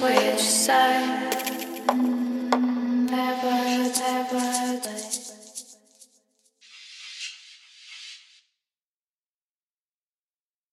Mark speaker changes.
Speaker 1: Which side?